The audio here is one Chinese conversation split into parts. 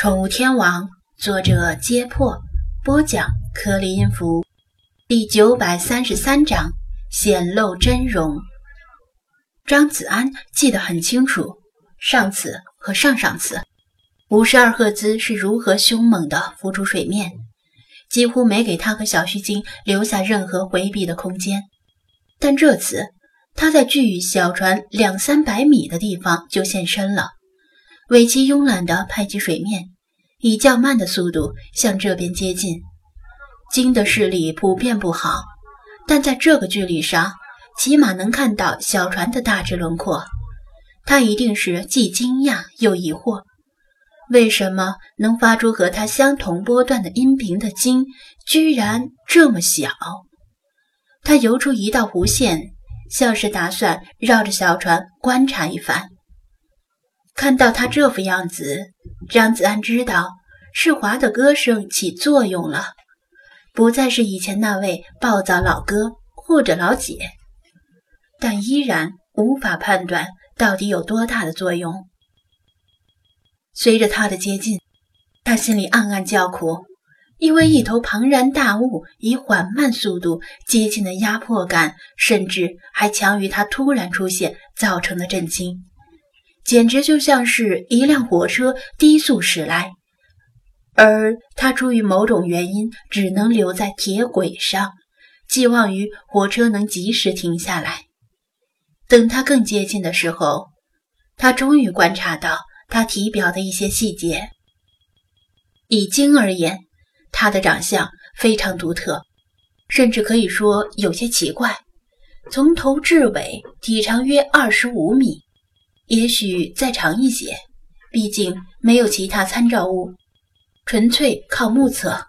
宠物天王，作者：揭破，播讲：颗粒音符，第九百三十三章显露真容。张子安记得很清楚，上次和上上次，五十二赫兹是如何凶猛地浮出水面，几乎没给他和小须鲸留下任何回避的空间。但这次，他在距小船两三百米的地方就现身了。尾鳍慵懒地拍击水面，以较慢的速度向这边接近。鲸的视力普遍不好，但在这个距离上，起码能看到小船的大致轮廓。他一定是既惊讶又疑惑：为什么能发出和他相同波段的音频的鲸，居然这么小？他游出一道弧线，像是打算绕着小船观察一番。看到他这副样子，张子安知道世华的歌声起作用了，不再是以前那位暴躁老哥或者老姐，但依然无法判断到底有多大的作用。随着他的接近，他心里暗暗叫苦，因为一头庞然大物以缓慢速度接近的压迫感，甚至还强于他突然出现造成的震惊。简直就像是一辆火车低速驶来，而他出于某种原因只能留在铁轨上，寄望于火车能及时停下来。等他更接近的时候，他终于观察到他体表的一些细节。以鲸而言，它的长相非常独特，甚至可以说有些奇怪。从头至尾，体长约二十五米。也许再长一些，毕竟没有其他参照物，纯粹靠目测。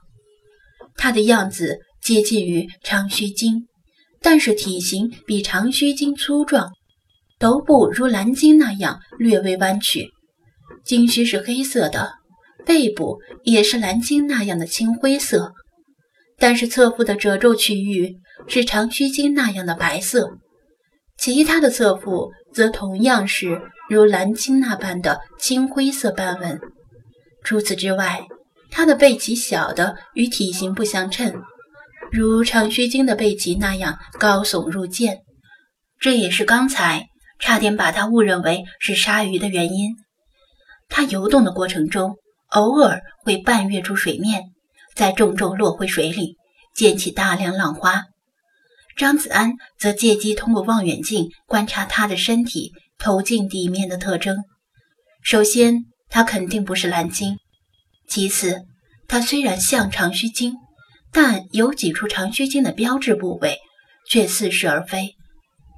它的样子接近于长须鲸，但是体型比长须鲸粗壮，头部如蓝鲸那样略微弯曲，鲸须是黑色的，背部也是蓝鲸那样的青灰色，但是侧腹的褶皱区域是长须鲸那样的白色。其他的侧腹则同样是如蓝鲸那般的青灰色斑纹。除此之外，它的背鳍小的与体型不相称，如长须鲸的背鳍那样高耸入剑。这也是刚才差点把它误认为是鲨鱼的原因。它游动的过程中，偶尔会半跃出水面，再重重落回水里，溅起大量浪花。张子安则借机通过望远镜观察他的身体投进地面的特征。首先，它肯定不是蓝鲸；其次，它虽然像长须鲸，但有几处长须鲸的标志部位却似是而非。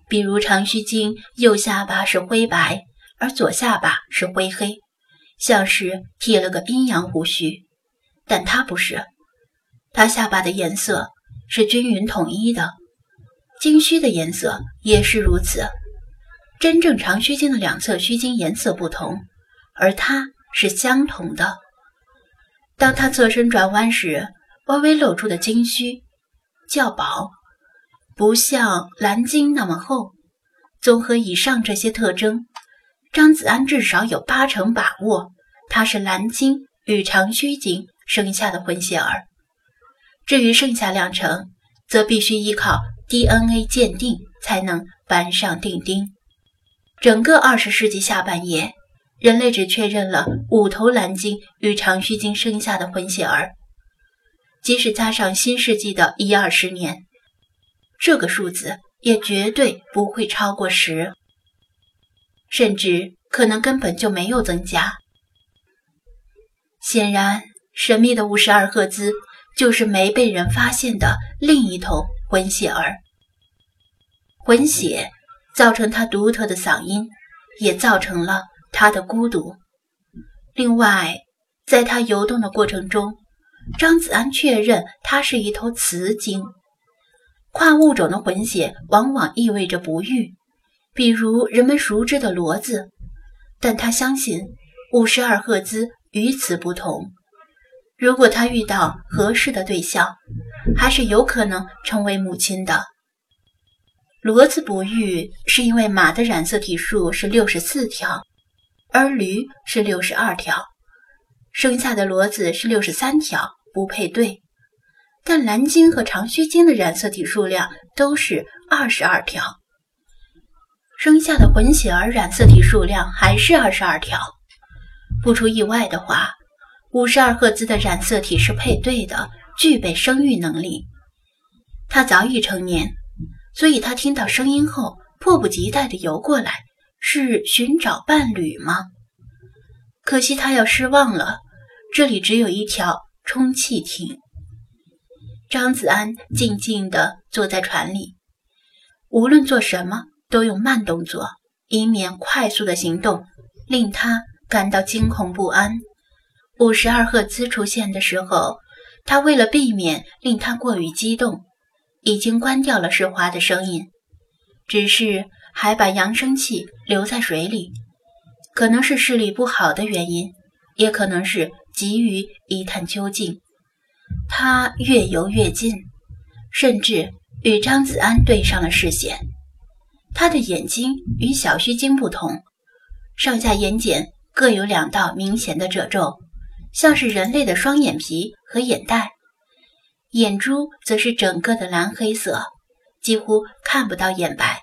比如，长须鲸右下巴是灰白，而左下巴是灰黑，像是剃了个阴阳胡须。但它不是，它下巴的颜色是均匀统一的。金须的颜色也是如此，真正长须鲸的两侧须鲸颜色不同，而它是相同的。当它侧身转弯时，微微露出的金须较薄，不像蓝鲸那么厚。综合以上这些特征，张子安至少有八成把握，它是蓝鲸与长须鲸生下的混血儿。至于剩下两成，则必须依靠。DNA 鉴定才能板上钉钉。整个二十世纪下半叶，人类只确认了五头蓝鲸与长须鲸生下的混血儿。即使加上新世纪的一二十年，这个数字也绝对不会超过十，甚至可能根本就没有增加。显然，神秘的五十二赫兹就是没被人发现的另一头混血儿。混血造成他独特的嗓音，也造成了他的孤独。另外，在他游动的过程中，张子安确认他是一头雌鲸。跨物种的混血往往意味着不育，比如人们熟知的骡子。但他相信五十二赫兹与此不同。如果他遇到合适的对象，还是有可能成为母亲的。骡子不育是因为马的染色体数是六十四条，而驴是六十二条。生下的骡子是六十三条，不配对。但蓝鲸和长须鲸的染色体数量都是二十二条，生下的混血儿染色体数量还是二十二条。不出意外的话，五十二赫兹的染色体是配对的，具备生育能力。他早已成年，所以他听到声音后迫不及待地游过来，是寻找伴侣吗？可惜他要失望了，这里只有一条充气艇。张子安静静地坐在船里，无论做什么都用慢动作，以免快速的行动令他感到惊恐不安。五十二赫兹出现的时候，他为了避免令他过于激动，已经关掉了释华的声音，只是还把扬声器留在水里。可能是视力不好的原因，也可能是急于一探究竟。他越游越近，甚至与张子安对上了视线。他的眼睛与小须鲸不同，上下眼睑各有两道明显的褶皱，像是人类的双眼皮和眼袋。眼珠则是整个的蓝黑色，几乎看不到眼白，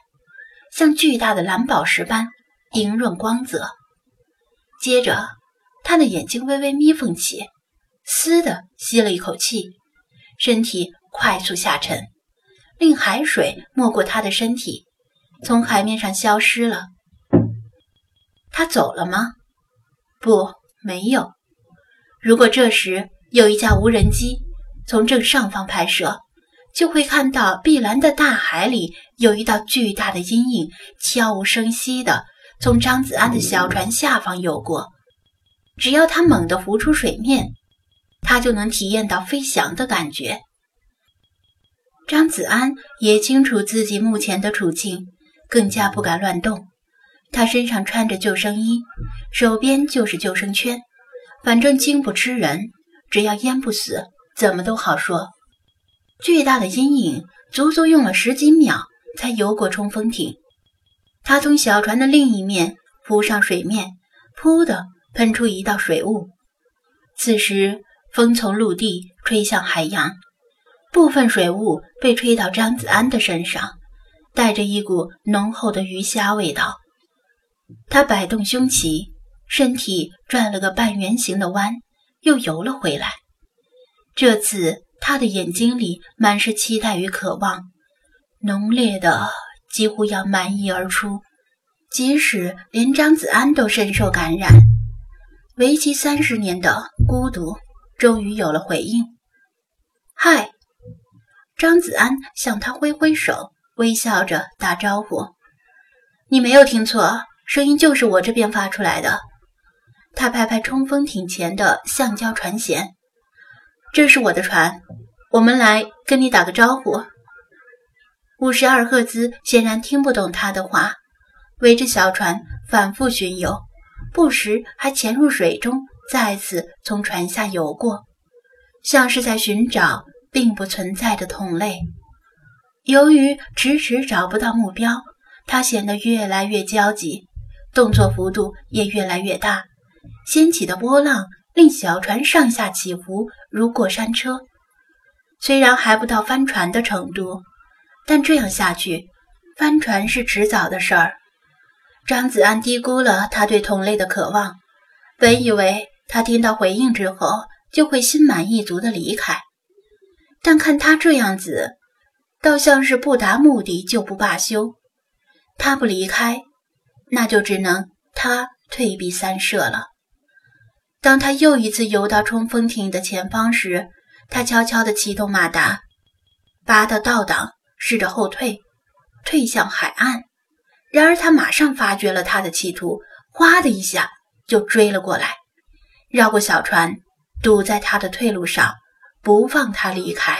像巨大的蓝宝石般莹润光泽。接着，他的眼睛微微眯缝起。嘶的吸了一口气，身体快速下沉，令海水没过他的身体，从海面上消失了。他走了吗？不，没有。如果这时有一架无人机从正上方拍摄，就会看到碧蓝的大海里有一道巨大的阴影，悄无声息地从张子安的小船下方游过。只要他猛地浮出水面。他就能体验到飞翔的感觉。张子安也清楚自己目前的处境，更加不敢乱动。他身上穿着救生衣，手边就是救生圈，反正鲸不吃人，只要淹不死，怎么都好说。巨大的阴影足足用了十几秒才游过冲锋艇。他从小船的另一面浮上水面，噗的喷出一道水雾。此时。风从陆地吹向海洋，部分水雾被吹到张子安的身上，带着一股浓厚的鱼虾味道。他摆动胸鳍，身体转了个半圆形的弯，又游了回来。这次他的眼睛里满是期待与渴望，浓烈的几乎要满溢而出，即使连张子安都深受感染。为期三十年的孤独。终于有了回应。嗨，张子安向他挥挥手，微笑着打招呼。你没有听错，声音就是我这边发出来的。他拍拍冲锋艇前的橡胶船舷，这是我的船，我们来跟你打个招呼。五十二赫兹显然听不懂他的话，围着小船反复巡游，不时还潜入水中。再次从船下游过，像是在寻找并不存在的同类。由于迟迟找不到目标，他显得越来越焦急，动作幅度也越来越大，掀起的波浪令小船上下起伏如过山车。虽然还不到翻船的程度，但这样下去，翻船是迟早的事儿。张子安低估了他对同类的渴望，本以为。他听到回应之后，就会心满意足的离开，但看他这样子，倒像是不达目的就不罢休。他不离开，那就只能他退避三舍了。当他又一次游到冲锋艇的前方时，他悄悄地启动马达，拔到倒档，试着后退，退向海岸。然而他马上发觉了他的企图，哗的一下就追了过来。绕过小船，堵在他的退路上，不放他离开。